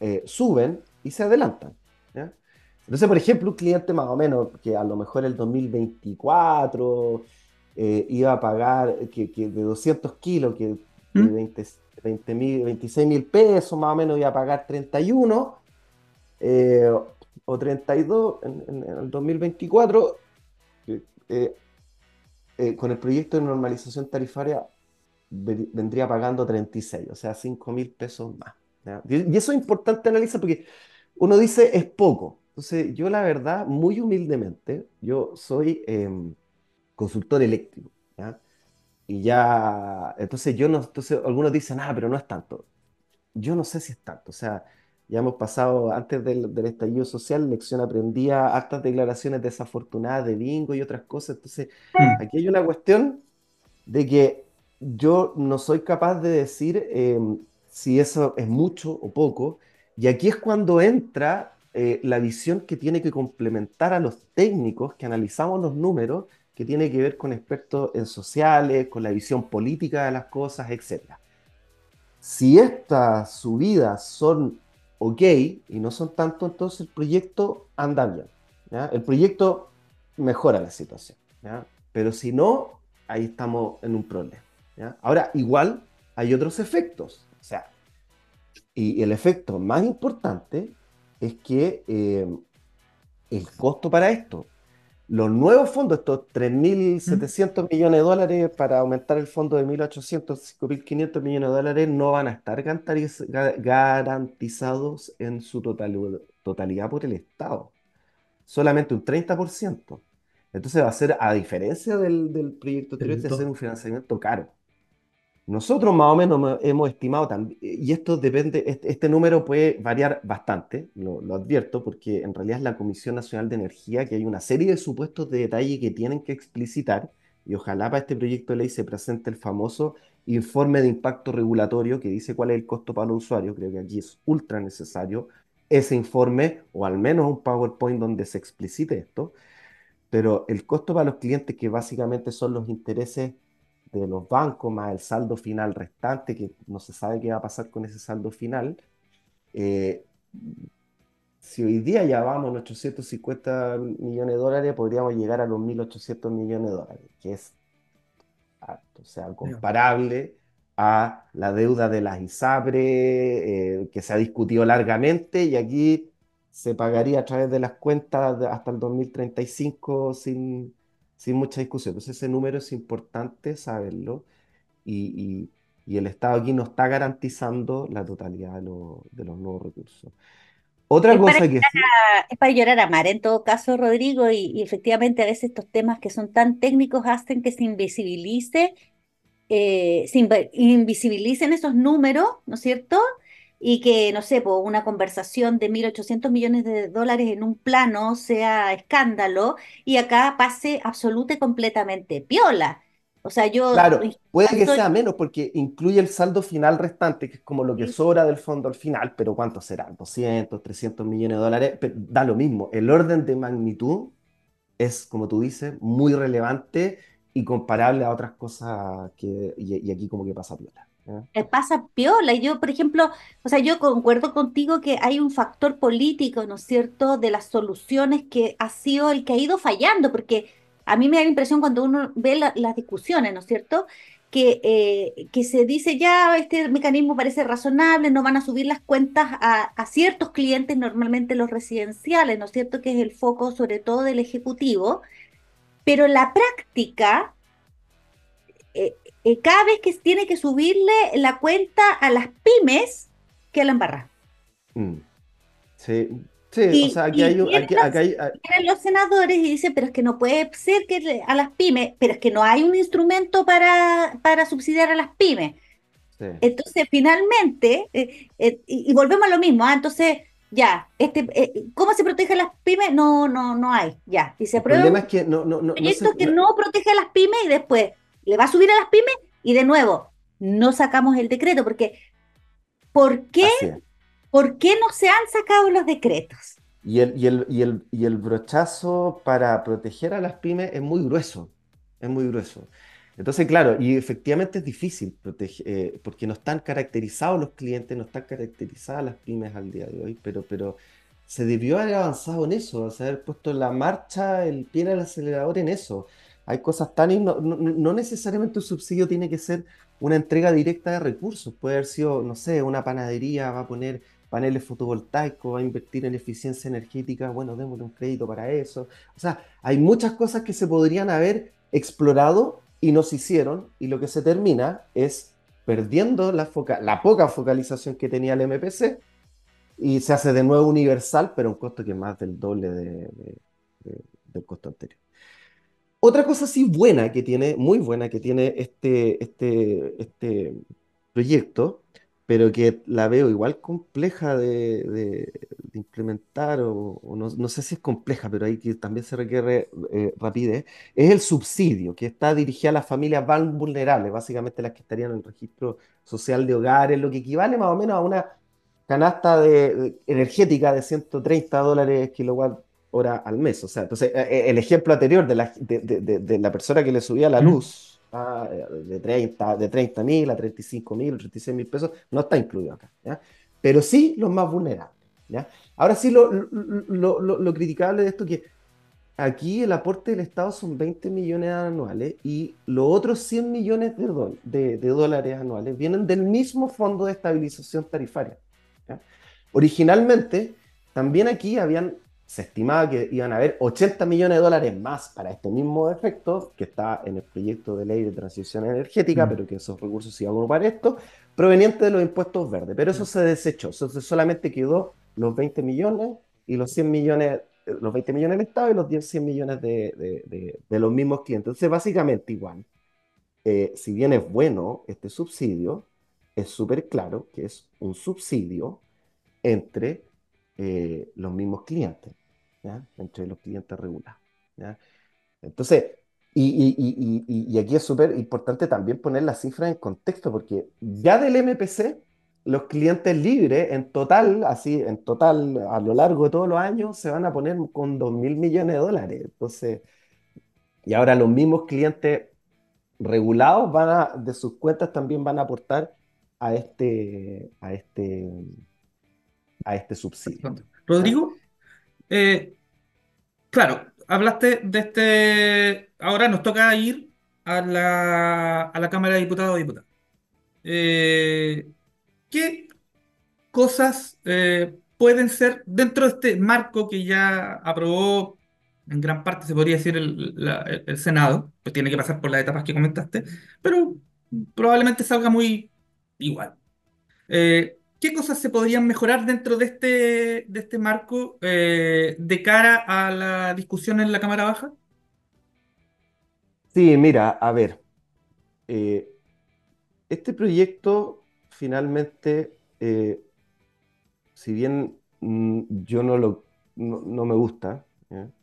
eh, suben y se adelantan. Entonces, por ejemplo, un cliente más o menos que a lo mejor el 2024 eh, iba a pagar que, de 200 kilos, que de 20, 20 26 mil pesos más o menos iba a pagar 31 eh, o 32 en, el 2024, eh, con el proyecto de normalización tarifaria vendría pagando 36, o sea, 5 mil pesos más. Y eso es importante analizar porque uno dice es poco, entonces, yo la verdad, muy humildemente, yo soy em, consultor eléctrico, ¿ya? Y ya, entonces yo no, entonces algunos dicen, ah, pero no es tanto. Yo no sé si es tanto, o sea, ya hemos pasado, antes del, del estallido social, lección aprendía hartas declaraciones desafortunadas de bingo y otras cosas, entonces mm. aquí hay una cuestión de que yo no soy capaz de decir em, si eso es mucho o poco, y aquí es cuando entra eh, la visión que tiene que complementar a los técnicos que analizamos los números, que tiene que ver con expertos en sociales, con la visión política de las cosas, etc. Si estas subidas son ok y no son tanto, entonces el proyecto anda bien. El proyecto mejora la situación. Pero si no, ahí estamos en un problema. Ahora, igual hay otros efectos. O sea, y el efecto más importante es que eh, el costo para esto, los nuevos fondos, estos 3.700 millones de dólares para aumentar el fondo de 1.800, 5.500 millones de dólares, no van a estar garantizados en su totalidad por el Estado. Solamente un 30%. Entonces va a ser, a diferencia del, proyecto anterior, de ser un financiamiento caro. Nosotros más o menos hemos estimado también, y esto depende, este, número puede variar bastante, lo, advierto, porque en realidad es la Comisión Nacional de Energía que hay una serie de supuestos de detalle que tienen que explicitar, y ojalá para este proyecto de ley se presente el famoso informe de impacto regulatorio que dice cuál es el costo para los usuarios. Creo que aquí es ultra necesario ese informe, o al menos un PowerPoint donde se explicite esto, pero el costo para los clientes, que básicamente son los intereses de los bancos más el saldo final restante, que no se sabe qué va a pasar con ese saldo final, eh, si hoy día ya vamos a 850 millones de dólares, podríamos llegar a los 1.800 millones de dólares, que es o sea, comparable a la deuda de las ISAPRE, eh, que se ha discutido largamente, y aquí se pagaría a través de las cuentas hasta el 2035 sin sin mucha discusión. Entonces ese número es importante saberlo y, el Estado aquí no está garantizando la totalidad de, los nuevos recursos. Otra cosa que... es para llorar a mar en todo caso, Rodrigo, y, efectivamente a veces estos temas que son tan técnicos hacen que se invisibilice, eh, se invisibilicen esos números, ¿no es cierto? Y que, no sé, por una conversación de 1.800 millones de dólares en un plano sea escándalo y acá pase absoluta y completamente piola. O sea, yo... Claro, puede que sea menos porque incluye el saldo final restante, que es como lo que sobra del fondo al final, pero ¿cuánto será? 200, 300 millones de dólares, da lo mismo. El orden de magnitud es, como tú dices, muy relevante y comparable a otras cosas que, y, y aquí como que pasa piola. ¿Eh? pasa piola. Y yo, por ejemplo, o sea, yo concuerdo contigo que hay un factor político, ¿no es cierto?, de las soluciones que ha sido el que ha ido fallando, porque a mí me da la impresión cuando uno ve la- las discusiones, ¿no es cierto? Que, eh, que se dice ya, este mecanismo parece razonable, no van a subir las cuentas a, a ciertos clientes, normalmente los residenciales, ¿no es cierto? Que es el foco sobre todo del Ejecutivo, pero la práctica, eh, eh, cada vez que tiene que subirle la cuenta a las pymes, que la embarra. Mm. Sí, sí, o sea, aquí hay un, vienen aquí, los, acá hay, ah, los senadores y dicen, pero es que no puede ser que a las pymes, pero es que no hay un instrumento para, para subsidiar a las pymes. sí. Entonces, finalmente, eh, eh, y, volvemos a lo mismo, ¿ah? Entonces, ya, este, eh, ¿cómo se protege a las pymes? No, no, no hay, ya. Y se El aprueba es que no, no, no, se, que no protege a las pymes y después le va a subir a las pymes y de nuevo, no sacamos el decreto, porque ¿por qué, por qué no se han sacado los decretos? Y el, y el, y el, y el brochazo para proteger a las pymes es muy grueso, es muy grueso. Entonces, claro, y efectivamente es difícil proteger, eh, porque no están caracterizados los clientes, no están caracterizadas las pymes al día de hoy, pero, pero se debió haber avanzado en eso, o sea, haber puesto la marcha el pie el acelerador en eso. Hay cosas tan... No, no- no necesariamente un subsidio tiene que ser una entrega directa de recursos, puede haber sido, no sé, una panadería va a poner paneles fotovoltaicos, va a invertir en eficiencia energética, bueno, démosle un crédito para eso. O sea, hay muchas cosas que se podrían haber explorado y no se hicieron, y lo que se termina es perdiendo la, foca- la poca focalización que tenía el MPC y se hace de nuevo universal, pero un costo que es más del doble de- de- de- del costo anterior. Otra cosa sí buena que tiene, muy buena que tiene este, este, este proyecto, pero que la veo igual compleja de, implementar, o, no, sé si es compleja, pero ahí que también se requiere eh, rapidez, es el subsidio, que está dirigido a las familias más vulnerables, básicamente las que estarían en el registro social de hogares, lo que equivale más o menos a una canasta energética de 130 dólares kilowatt hora al mes. O sea, entonces, eh, eh, el ejemplo anterior de la, de, de- la persona que le subía la luz ah, eh, de 30 de 30 mil a 35 mil, 36 mil pesos, no está incluido acá. ¿ya? Pero sí los más vulnerables. ¿ya? Ahora sí, lo, lo, lo- lo- criticable de esto es que aquí el aporte del Estado son 20 millones anuales y los otros 100 millones de, dol- de- de dólares anuales vienen del mismo Fondo de Estabilización Tarifaria. ¿ya? Originalmente, también aquí habían, se estimaba que iban a haber 80 millones de dólares más para este mismo efecto, que está en el proyecto de ley de transición energética, Mm. pero que esos recursos se iban a ocupar esto, proveniente de los impuestos verdes. Pero eso se desechó, eso solamente quedó los 20 millones y los 100 millones, eh, los 20 millones del Estado y los 10, 100 millones de, de- de- de los mismos clientes. Entonces, básicamente igual, eh, si bien es bueno este subsidio, es súper claro que es un subsidio entre eh, los mismos clientes, ¿ya? Entre los clientes regulados. Entonces, y aquí es súper importante también poner las cifras en contexto, porque ya del MPC, los clientes libres en total, así, en total, a lo largo de todos los años, se van a poner con 2 mil millones de dólares. Entonces, y ahora los mismos clientes regulados van a, de sus cuentas también van a aportar a este, a este, a este subsidio. Rodrigo, eh, claro, hablaste de este. Ahora nos toca ir a la, a la Cámara de Diputados y Diputadas. Eh, ¿qué cosas eh, pueden ser dentro de este marco que ya aprobó en gran parte, se podría decir, el, Senado? Pues tiene que pasar por las etapas que comentaste, pero probablemente salga muy igual. ¿Qué cosas se podrían mejorar dentro de este, de este marco eh, de cara a la discusión en la Cámara Baja? Sí, mira, a ver, eh, este proyecto finalmente, eh, si bien mm, yo no lo, no, no me gusta.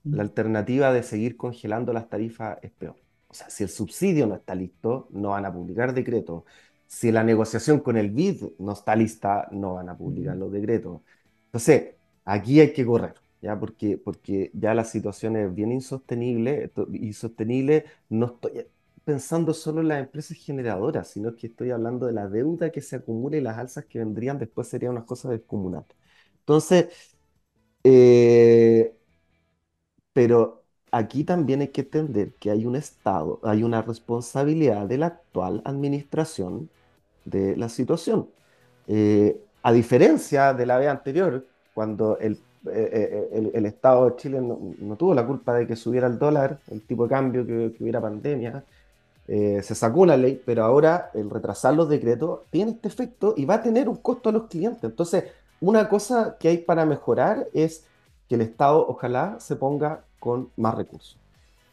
La alternativa de seguir congelando las tarifas es peor. O sea, si el subsidio no está listo, no van a publicar decretos. Si la negociación con el BID no está lista, no van a publicar los decretos. Entonces, aquí hay que correr, ¿ya? Porque, porque ya la situación es bien insostenible, insostenible, no estoy pensando solo en las empresas generadoras, sino que estoy hablando de la deuda que se acumula y las alzas que vendrían después serían unas cosas descomunales. Entonces, eh, pero aquí también hay que entender que hay un Estado, hay una responsabilidad de la actual administración de la situación. Eh, a diferencia de la vez anterior, cuando el, eh, eh, el, Estado de Chile no, tuvo la culpa de que subiera el dólar, el tipo de cambio, que, hubiera pandemia, se sacó una ley, pero ahora el retrasar los decretos tiene este efecto y va a tener un costo a los clientes. Entonces, una cosa que hay para mejorar es que el Estado ojalá se ponga con más recursos.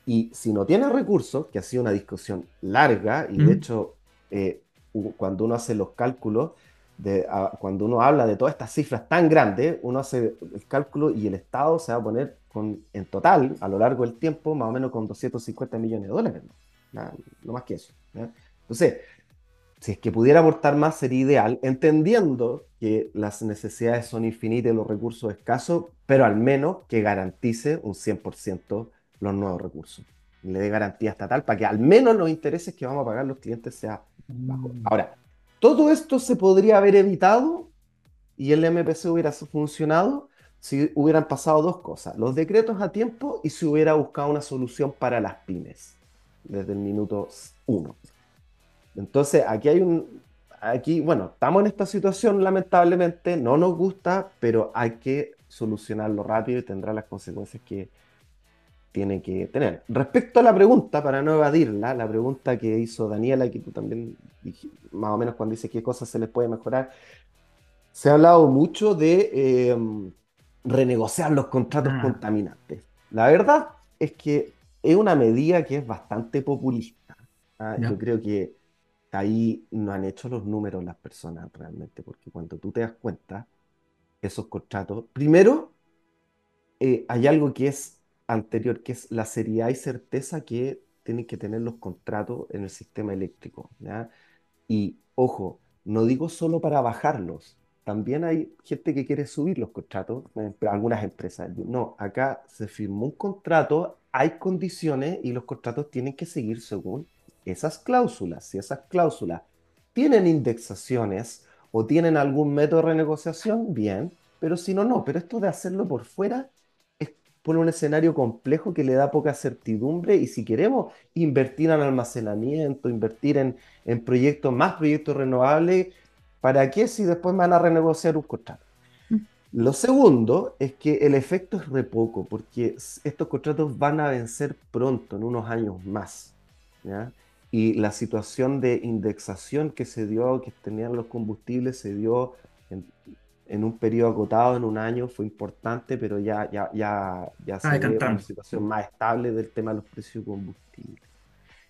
Y si no tiene recursos, que ha sido una discusión larga, y de hecho, eh, cuando uno hace los cálculos, cuando uno habla de todas estas cifras tan grandes, uno hace el cálculo y el Estado se va a poner con, en total, a lo largo del tiempo, más o menos con 250 millones de dólares, no, más que eso. Entonces, si es que pudiera aportar más sería ideal, entendiendo que las necesidades son infinitas y los recursos escasos, pero al menos que garantice un 100% los nuevos recursos. Le dé garantía estatal para que al menos los intereses que vamos a pagar los clientes sean bajos. Mm. Ahora, todo esto se podría haber evitado y el MPC hubiera funcionado si hubieran pasado dos cosas, los decretos a tiempo y si hubiera buscado una solución para las pymes desde el minuto uno. Entonces, aquí hay un, aquí, bueno, estamos en esta situación, lamentablemente, no nos gusta, pero hay que solucionarlo rápido y tendrá las consecuencias que tiene que tener. Respecto a la pregunta, para no evadirla, la pregunta que hizo Daniela, que tú también, más o menos cuando dice qué cosas se les puede mejorar, se ha hablado mucho de em, renegociar los contratos ah. contaminantes. La verdad es que es una medida que es bastante populista. ¿ah? Yo creo que ahí no han hecho los números las personas realmente, porque cuando tú te das cuenta, esos contratos, primero, eh, hay algo que es anterior, que es la seriedad y certeza que tienen que tener los contratos en el sistema eléctrico. Y ojo, no digo solo para bajarlos, también hay gente que quiere subir los contratos, eh, algunas empresas. No, acá se firmó un contrato, hay condiciones y los contratos tienen que seguir según esas cláusulas, si esas cláusulas tienen indexaciones o tienen algún método de renegociación, bien, pero si no, no. Pero esto de hacerlo por fuera por un escenario complejo que le da poca certidumbre y si queremos invertir en almacenamiento, invertir en, en proyectos, más proyectos renovables, ¿para qué si después van a renegociar un contrato? Mm. Lo segundo es que el efecto es re poco, porque estos contratos van a vencer pronto, en unos años más. ¿ya? y la situación de indexación que se dio, que tenían los combustibles, se dio en, un periodo acotado, en un año, fue importante, pero ya, ya, ya, ya se ve una situación más estable del tema de los precios de combustible.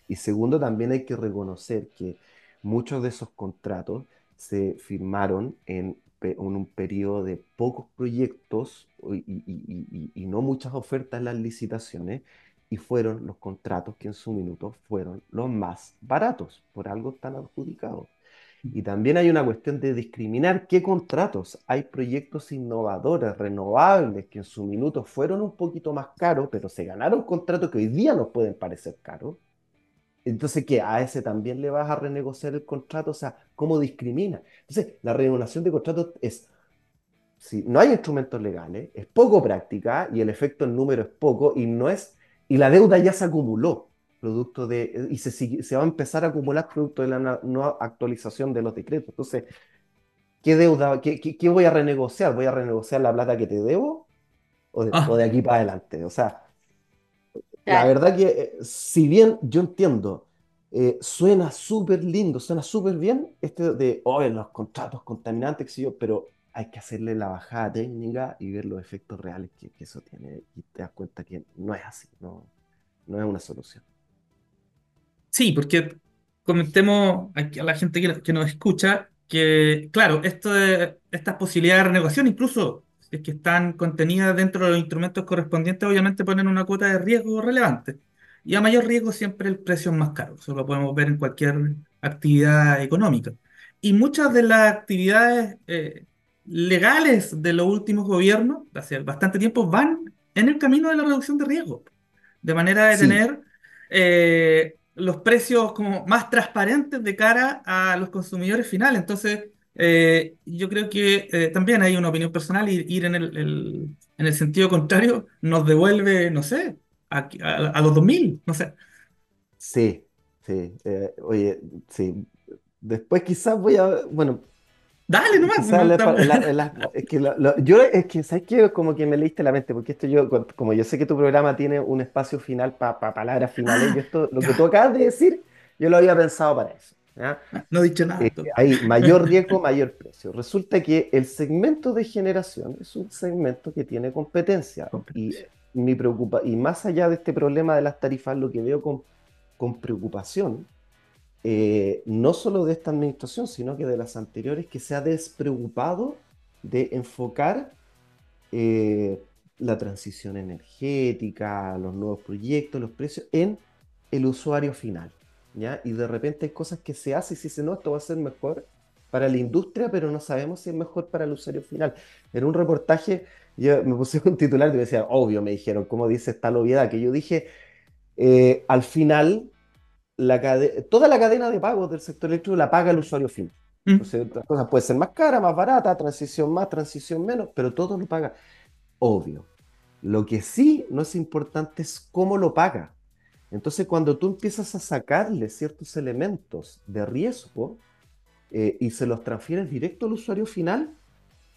Y segundo, también hay que reconocer que muchos de esos contratos se firmaron en, en un periodo de pocos proyectos y, y, y, y no muchas ofertas en las licitaciones, y fueron los contratos que en su minuto fueron los más baratos, por algo tan adjudicados. Y también hay una cuestión de discriminar qué contratos. Hay proyectos innovadores, renovables, que en su minuto fueron un poquito más caros, pero se ganaron contratos que hoy día nos pueden parecer caros. Entonces, ¿qué? ¿A ese también le vas a renegociar el contrato? O sea, ¿cómo discrimina? Entonces, la renegociación de contratos es, si no hay instrumentos legales, es poco práctica y el efecto en número es poco y no es y la deuda ya se acumuló, producto de, y se, se va a empezar a acumular producto de la nueva actualización de los decretos. Entonces, ¿qué deuda, qué, qué, voy a renegociar? ¿Voy a renegociar la plata que te debo? ¿O de, ah. aquí para adelante? O sea, la verdad que, eh, si bien yo entiendo, eh, suena súper lindo, suena súper bien, este de, oh, los contratos contaminantes, yo, pero hay que hacerle la bajada técnica y ver los efectos reales que, eso tiene y te das cuenta que no es así, no, no es una solución. Sí, porque comentemos a la gente que, nos escucha que, claro, esto de, estas posibilidades de renegociación, incluso es que están contenidas dentro de los instrumentos correspondientes, obviamente ponen una cuota de riesgo relevante. Y a mayor riesgo siempre el precio es más caro. Eso lo podemos ver en cualquier actividad económica. Y muchas de las actividades eh, legales de los últimos gobiernos, hace bastante tiempo, van en el camino de la reducción de riesgo, de manera de tener eh, los precios como más transparentes de cara a los consumidores finales. Entonces, eh, yo creo que eh, también hay una opinión personal ir en el, en el sentido contrario nos devuelve, no sé, a, a los 2000, no sé. Sí, sí. eh, oye, sí. Después quizás voy a, bueno, Dale nomás. no, la- la- la- es que lo- lo- yo es que sabes que como que me leíste la mente, porque esto yo, como yo sé que tu programa tiene un espacio final para palabras finales, yo esto, lo que tú acabas de decir, yo lo había pensado para eso. ¿ya? No he dicho nada. Eh, hay mayor riesgo, mayor precio. Resulta que el segmento de generación es un segmento que tiene competencia. Y mi preocupa, y más allá de este problema de las tarifas, lo que veo con, con preocupación, eh, no solo de esta administración, sino que de las anteriores, que se ha despreocupado de enfocar eh, la transición energética, los nuevos proyectos, los precios en el usuario final. ¿ya? Y de repente hay cosas que se hacen y se dice, no, esto va a ser mejor para la industria, pero no sabemos si es mejor para el usuario final. En un reportaje, yo me puse un titular y me decía, obvio, me dijeron, ¿cómo dice esta obviedad? Que yo dije, eh, al final, la toda la cadena de pagos del sector eléctrico la paga el usuario final. Mm. Entonces, otras cosas pueden ser más cara, más barata, transición más, transición menos, pero todo lo paga. Obvio. Lo que sí no es importante es cómo lo paga. Entonces, cuando tú empiezas a sacarle ciertos elementos de riesgo eh, y se los transfieres directo al usuario final,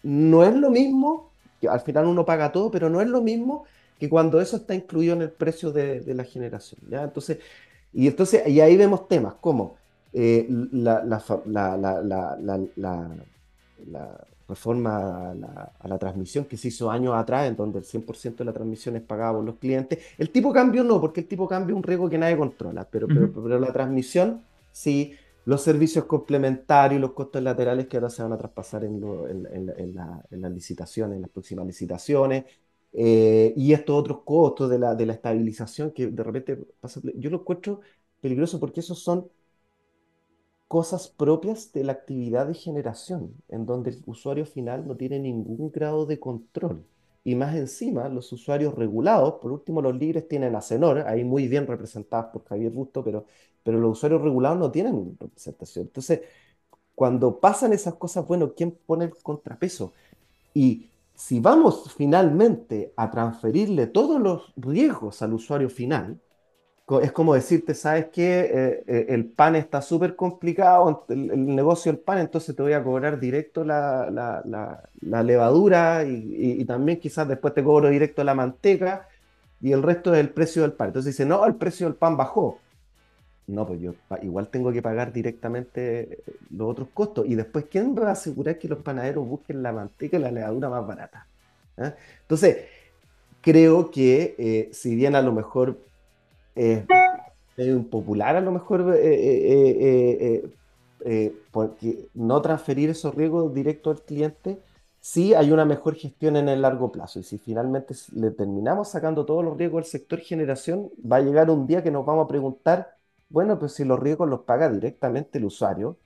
no es lo mismo, que al final uno paga todo, pero no es lo mismo que cuando eso está incluido en el precio de, de la generación, ¿ya? Entonces, y entonces, y ahí vemos temas como eh, la, reforma a la, a la transmisión que se hizo años atrás, en donde el 100% de la transmisión es pagada por los clientes. El tipo cambio no, porque el tipo cambio es un riesgo que nadie controla, pero, pero, la transmisión sí, los servicios complementarios, los costos laterales que ahora se van a traspasar en, lo- en- en las licitaciones, en las próximas licitaciones, eh, y estos otros costos de la, de la estabilización que de repente pasa, yo lo encuentro peligroso porque esos son cosas propias de la actividad de generación, en donde el usuario final no tiene ningún grado de control. Y más encima, los usuarios regulados, por último, los libres tienen a Cenor, ahí muy bien representados por Javier Busto, pero, pero los usuarios regulados no tienen representación. Entonces, cuando pasan esas cosas, bueno, ¿quién pone el contrapeso? Y si vamos finalmente a transferirle todos los riesgos al usuario final, es como decirte, ¿sabes qué? Eh, eh, el pan está súper complicado, el, negocio del pan, entonces te voy a cobrar directo la- la levadura y, y- y también quizás después te cobro directo la manteca y el resto es el precio del pan. Entonces dice, no, el precio del pan bajó. No, pues yo igual tengo que pagar directamente eh, los otros costos. Y después, ¿quién va a asegurar que los panaderos busquen la manteca y la levadura más barata? ¿Ah? Entonces, creo que eh, si bien a lo mejor es medio impopular, a lo mejor eh, eh, eh, eh, eh, porque no transferir esos riesgos directo al cliente, sí hay una mejor gestión en el largo plazo. Y si finalmente le terminamos sacando todos los riesgos al sector generación, va a llegar un día que nos vamos a preguntar, bueno, pues si los riesgos los paga directamente el usuario,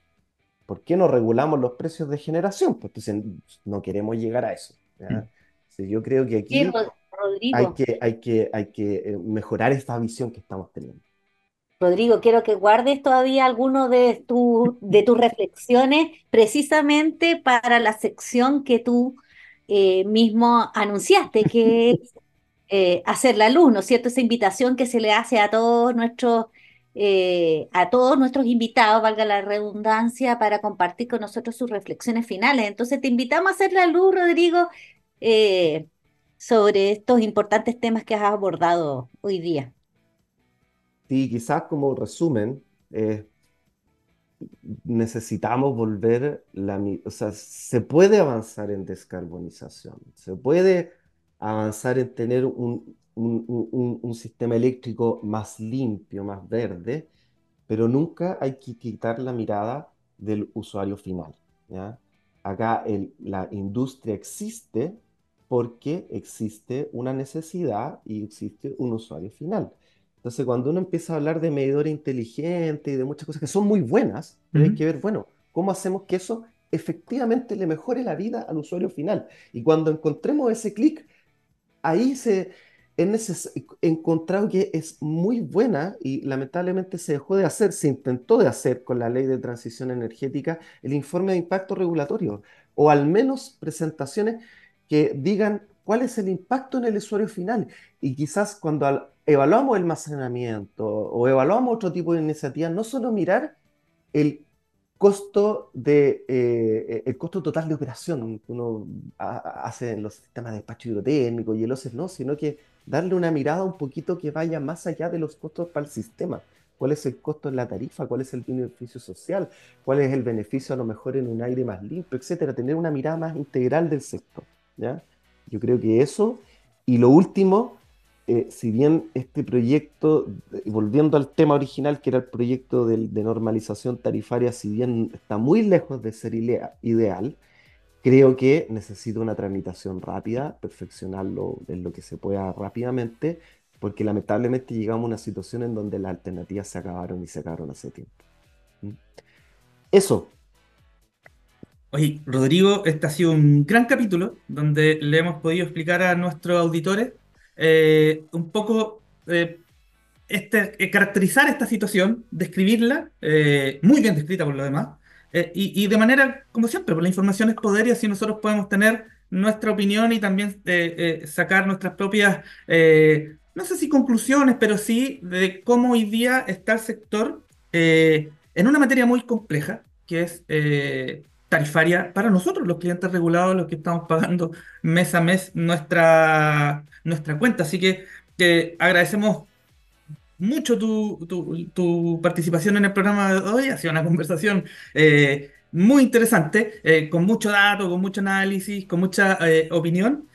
¿por qué no regulamos los precios de generación? Pues entonces no queremos llegar a eso. ¿ya? Sí, yo creo que aquí hay Rodrigo, que, hay que, hay que eh, mejorar esta visión que estamos teniendo. Rodrigo, quiero que guardes todavía alguno de, tu- de tus reflexiones precisamente para la sección que tú eh, mismo anunciaste, que es eh, hacer la luz, ¿no es cierto? Esa invitación que se le hace a todos nuestros, eh, a todos nuestros invitados, valga la redundancia, para compartir con nosotros sus reflexiones finales. Entonces te invitamos a hacer la luz, Rodrigo, eh, sobre estos importantes temas que has abordado hoy día. Sí, quizás como resumen, eh, necesitamos volver la, o sea, se puede avanzar en descarbonización, se puede avanzar en tener un, un- un- un- sistema eléctrico más limpio, más verde, pero nunca hay que quitar la mirada del usuario final, ¿ya? Acá el- la industria existe porque existe una necesidad y existe un usuario final. Entonces, cuando uno empieza a hablar de medidores inteligentes y de muchas cosas que son muy buenas, pero hay Ujú. que ver, bueno, ¿cómo hacemos que eso efectivamente le mejore la vida al usuario final? Y cuando encontremos ese clic, ahí se es encontrado que es muy buena y lamentablemente se dejó de hacer, se intentó de hacer con la ley de transición energética el informe de impacto regulatorio, o al menos presentaciones que digan cuál es el impacto en el usuario final. Y quizás cuando al- evaluamos el almacenamiento o evaluamos otro tipo de iniciativas, no solo mirar el costo de eh, el costo total de operación que uno hace en los sistemas de despacho hidrotérmico y el OCES no, sino que darle una mirada un poquito que vaya más allá de los costos para el sistema. ¿Cuál es el costo en la tarifa? ¿Cuál es el beneficio social? ¿Cuál es el beneficio a lo mejor en un aire más limpio, etcétera? Tener una mirada más integral del sector. ¿ya? Yo creo que eso. Y lo último, eh, si bien este proyecto, volviendo al tema original, que era el proyecto de, normalización tarifaria, si bien está muy lejos de ser ideal, creo que necesita una tramitación rápida, perfeccionarlo en lo que se pueda rápidamente, porque lamentablemente llegamos a una situación en donde las alternativas se acabaron y se acabaron hace tiempo. ¿Mm? Eso, Oye, Rodrigo, este ha sido un gran capítulo donde le hemos podido explicar a nuestros auditores eh, un poco eh, este, eh, caracterizar esta situación, describirla, muy bien descrita por lo demás, y, de manera, como siempre, por la información es poder y así nosotros podemos tener nuestra opinión y también sacar nuestras propias, no sé si conclusiones, pero sí de cómo hoy día está el sector en una materia muy compleja, que es tarifaria para nosotros, los clientes regulados, los que estamos pagando mes a mes nuestra, nuestra cuenta. Así que agradecemos mucho tu, participación en el programa de hoy. Ha sido una conversación eh, muy interesante, eh, con mucho dato, con mucho análisis, con mucha eh, opinión.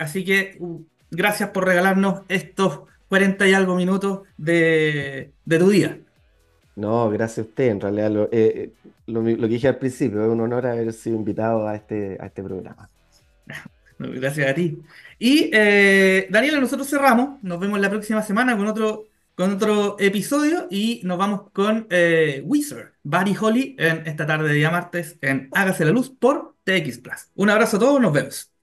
así que uh, gracias por regalarnos estos 40 y algo minutos de, de tu día. No, gracias a usted. En realidad, lo, lo, que dije al principio, es un honor haber sido invitado a este, a este programa. [laughs] Gracias a ti. Y eh, Daniela, nosotros cerramos. Nos vemos la próxima semana con otro, con otro episodio y nos vamos con eh, Wizard, Buddy Holly, en esta tarde de día martes en Hágase la Luz por TX Plus. Un abrazo a todos, nos vemos.